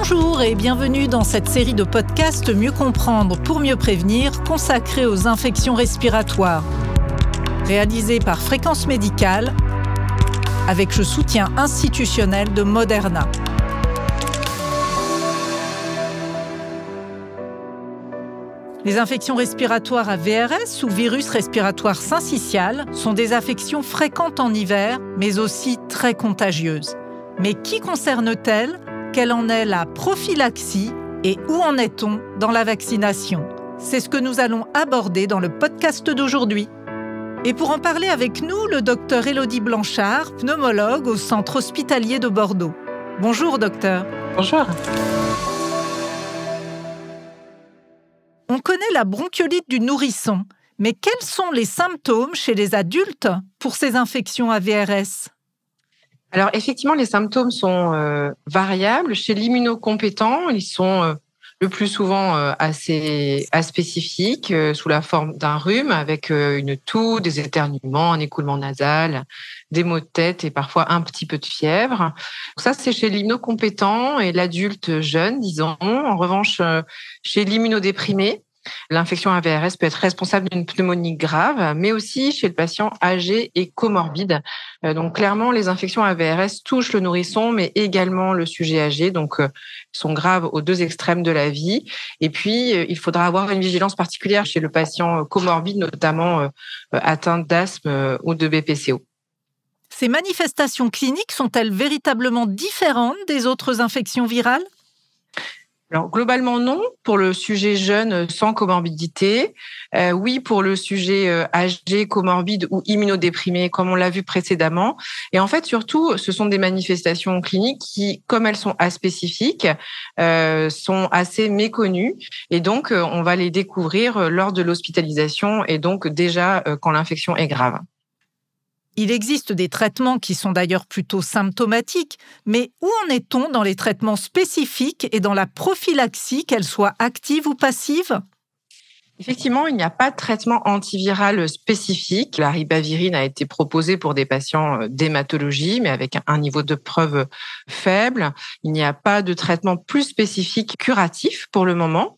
Bonjour et bienvenue dans cette série de podcasts Mieux comprendre pour mieux prévenir consacrée aux infections respiratoires. Réalisée par Fréquence Médicale avec le soutien institutionnel de Moderna. Les infections respiratoires à VRS ou virus respiratoire syncytial sont des affections fréquentes en hiver, mais aussi très contagieuses. Mais qui concerne-t-elle? Quelle en est la prophylaxie Et où en est-on dans la vaccination C'est ce que nous allons aborder dans le podcast d'aujourd'hui. Et pour en parler avec nous, le docteur Elodie Blanchard, pneumologue au centre hospitalier de Bordeaux. Bonjour docteur. Bonjour. On connaît la bronchiolite du nourrisson, mais quels sont les symptômes chez les adultes pour ces infections à VRS Alors effectivement, les symptômes sont euh, variables. Chez l'immunocompétent, ils sont euh, le plus souvent euh, assez aspécifiques, sous la forme d'un rhume avec une toux, des éternuements, un écoulement nasal, des maux de tête et parfois un petit peu de fièvre. ça, c'est chez l'immunocompétent et l'adulte jeune, disons. En revanche, chez l'immunodéprimé, L'infection AVRS peut être responsable d'une pneumonie grave, mais aussi chez le patient âgé et comorbide. Euh, donc clairement, les infections AVRS touchent le nourrisson, mais également le sujet âgé, donc euh, sont graves aux deux extrêmes de la vie. Et puis, euh, il faudra avoir une vigilance particulière chez le patient comorbide, notamment atteint d'asthme ou de BPCO. Ces manifestations cliniques sont-elles véritablement différentes des autres infections virales? Alors globalement non pour le sujet jeune euh, sans comorbidité, euh, oui pour le sujet euh, âgé comorbide ou immunodéprimé comme on l'a vu précédemment. Et en fait surtout ce sont des manifestations cliniques qui, comme elles sont aspécifiques, sont assez méconnues et donc on va les découvrir lors de l'hospitalisation et donc déjà quand l'infection est grave. Il existe des traitements qui sont d'ailleurs plutôt symptomatiques, mais où en est-on dans les traitements spécifiques et dans la prophylaxie, qu'elle soit active ou passive? Effectivement, il n'y a pas de traitement antiviral spécifique. La ribavirine a été proposée pour des patients euh, d'hématologie, mais avec un niveau de preuve faible. Il n'y a pas de traitement plus spécifique curatif pour le moment.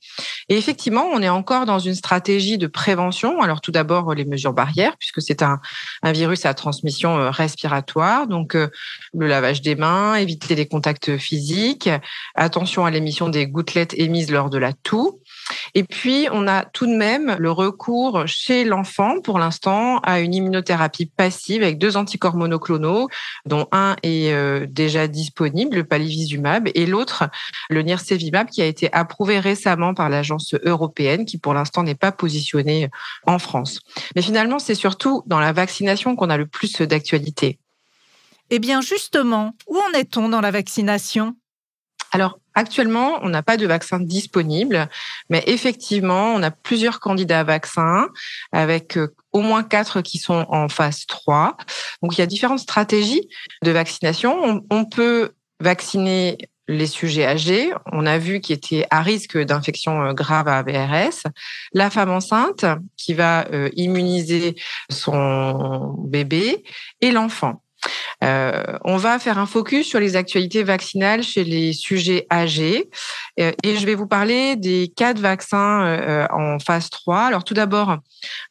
Et effectivement, on est encore dans une stratégie de prévention. Alors tout d'abord, les mesures barrières, puisque c'est un, virus à transmission euh, respiratoire. Donc euh, le lavage des mains, éviter les contacts physiques, attention à l'émission des gouttelettes émises lors de la toux. Et puis, on a tout de même le recours chez l'enfant, pour l'instant, à une immunothérapie passive avec deux anticorps monoclonaux, dont un est euh, déjà disponible, le palivizumab, et l'autre, le nirsevimab, qui a été approuvé récemment par l'agence européenne, qui pour l'instant n'est pas positionnée en France. Mais finalement, c'est surtout dans la vaccination qu'on a le plus d'actualité. Eh bien, justement, où en est-on dans la vaccination? Alors, actuellement, on n'a pas de vaccin disponible, mais effectivement, on a plusieurs candidats vaccins avec euh, au moins quatre qui sont en phase 3. Donc, il y a différentes stratégies de vaccination. On, peut vacciner les sujets âgés, on a vu qui étaient à risque d'infection euh, grave à VRS, la femme enceinte qui va euh, immuniser son bébé et l'enfant. Euh, on va faire un focus sur les actualités vaccinales chez les sujets âgés euh, et je vais vous parler des quatre vaccins euh, en phase 3. Alors tout d'abord,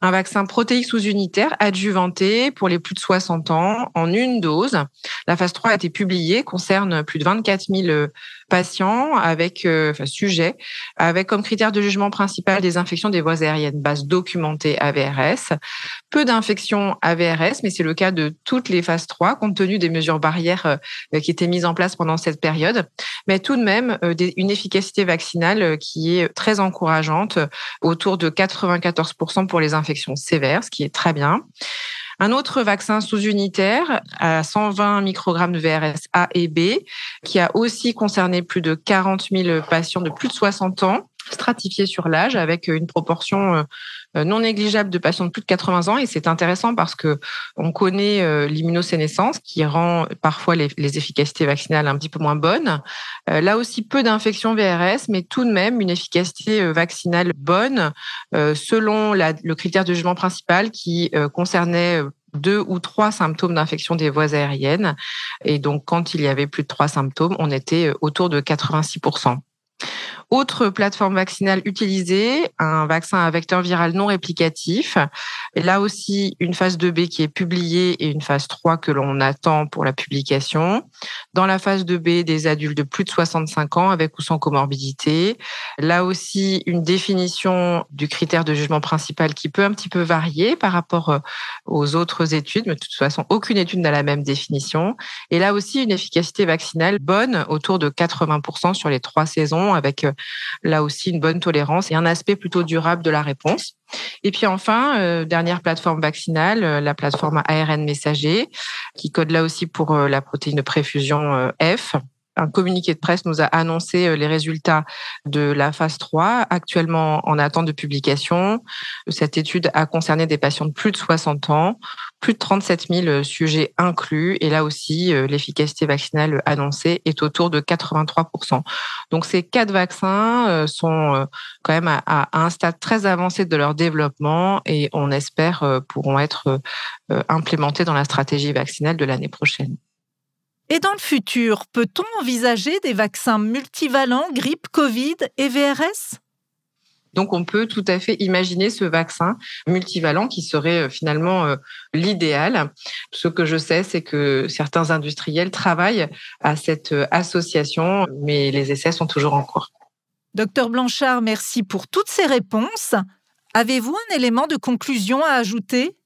un vaccin protéique sous-unitaire adjuvanté pour les plus de 60 ans en une dose. La phase 3 a été publiée, concerne plus de 24 000 patients avec enfin, sujets avec comme critère de jugement principal des infections des voies aériennes basses documentées AVRS. Peu d'infections AVRS, mais c'est le cas de toutes les phases 3 compte tenu des mesures barrières euh, qui étaient mises en place pendant cette période. Mais tout de même, euh, une efficacité vaccinale euh, qui est très encourageante, autour de 94% pour les infections sévères, ce qui est très bien. Un autre vaccin sous-unitaire à 120 microgrammes de VRS A et B, qui a aussi concerné plus de 40 000 patients de plus de 60 ans, stratifiés sur l'âge, avec une proportion euh, non négligeable de patients de plus de 80 ans et c'est intéressant parce que on connaît euh, l'immunosénescence qui rend parfois les, efficacités vaccinales un petit peu moins bonnes. Euh, là aussi peu d'infections VRS mais tout de même une efficacité vaccinale bonne selon le critère de jugement principal qui concernait deux ou trois symptômes d'infection des voies aériennes. Et donc, quand il y avait plus de trois symptômes, on était autour de 86%. Autre plateforme vaccinale utilisée, un vaccin à vecteur viral non réplicatif. Et là aussi, une phase 2B qui est publiée et une phase 3 que l'on attend pour la publication. Dans la phase 2B, des adultes de plus de 65 ans avec ou sans comorbidité. Là aussi, une définition du critère de jugement principal qui peut un petit peu varier par rapport euh, aux autres études, mais de toute façon, aucune étude n'a la même définition. Et là aussi, une efficacité vaccinale bonne, autour de 80% sur les trois saisons, avec euh, là aussi une bonne tolérance et un aspect plutôt durable de la réponse. Et puis enfin, euh, dernière plateforme vaccinale, euh, la plateforme ARN messager, qui code là aussi pour euh, la protéine de préfusion F un communiqué de presse nous a annoncé euh, les résultats de la phase 3, actuellement en attente de publication. Cette étude a concerné des patients de plus de 60 ans, plus de 37 000 euh, sujets inclus, et là aussi, euh, l'efficacité vaccinale annoncée est autour de 83% Donc ces quatre vaccins sont quand même à un stade très avancé de leur développement et on espère pourront être implémentés dans la stratégie vaccinale de l'année prochaine. Et dans le futur, peut-on envisager des vaccins multivalents grippe, Covid et VRS donc, on peut tout à fait imaginer ce vaccin multivalent qui serait euh, finalement euh, l'idéal. Ce que je sais, c'est que certains industriels travaillent à cette euh, association, mais les essais sont toujours en cours. Docteur Blanchard, merci pour toutes ces réponses. Avez-vous un élément de conclusion à ajouter?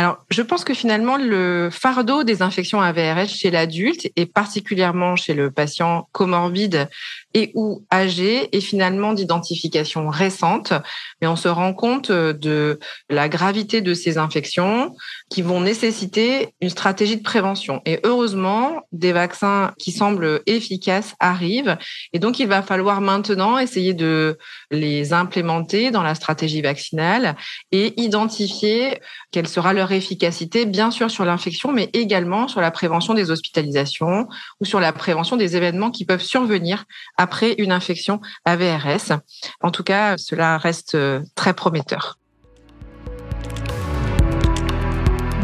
Alors, je pense que finalement, le fardeau des infections à VRS chez l'adulte et particulièrement chez le patient comorbide et ou âgé est finalement d'identification récente, mais on se rend compte de la gravité de ces infections qui vont nécessiter une stratégie de prévention. Et heureusement, des vaccins qui semblent efficaces arrivent. Et donc, il va falloir maintenant essayer de les implémenter dans la stratégie vaccinale et identifier quelle sera leur efficacité, bien sûr sur l'infection, mais également sur la prévention des hospitalisations ou sur la prévention des événements qui peuvent survenir après une infection AVRS. En tout cas, cela reste euh, très prometteur.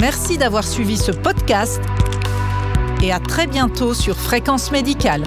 Merci d'avoir suivi ce podcast et à très bientôt sur Fréquence Médicale.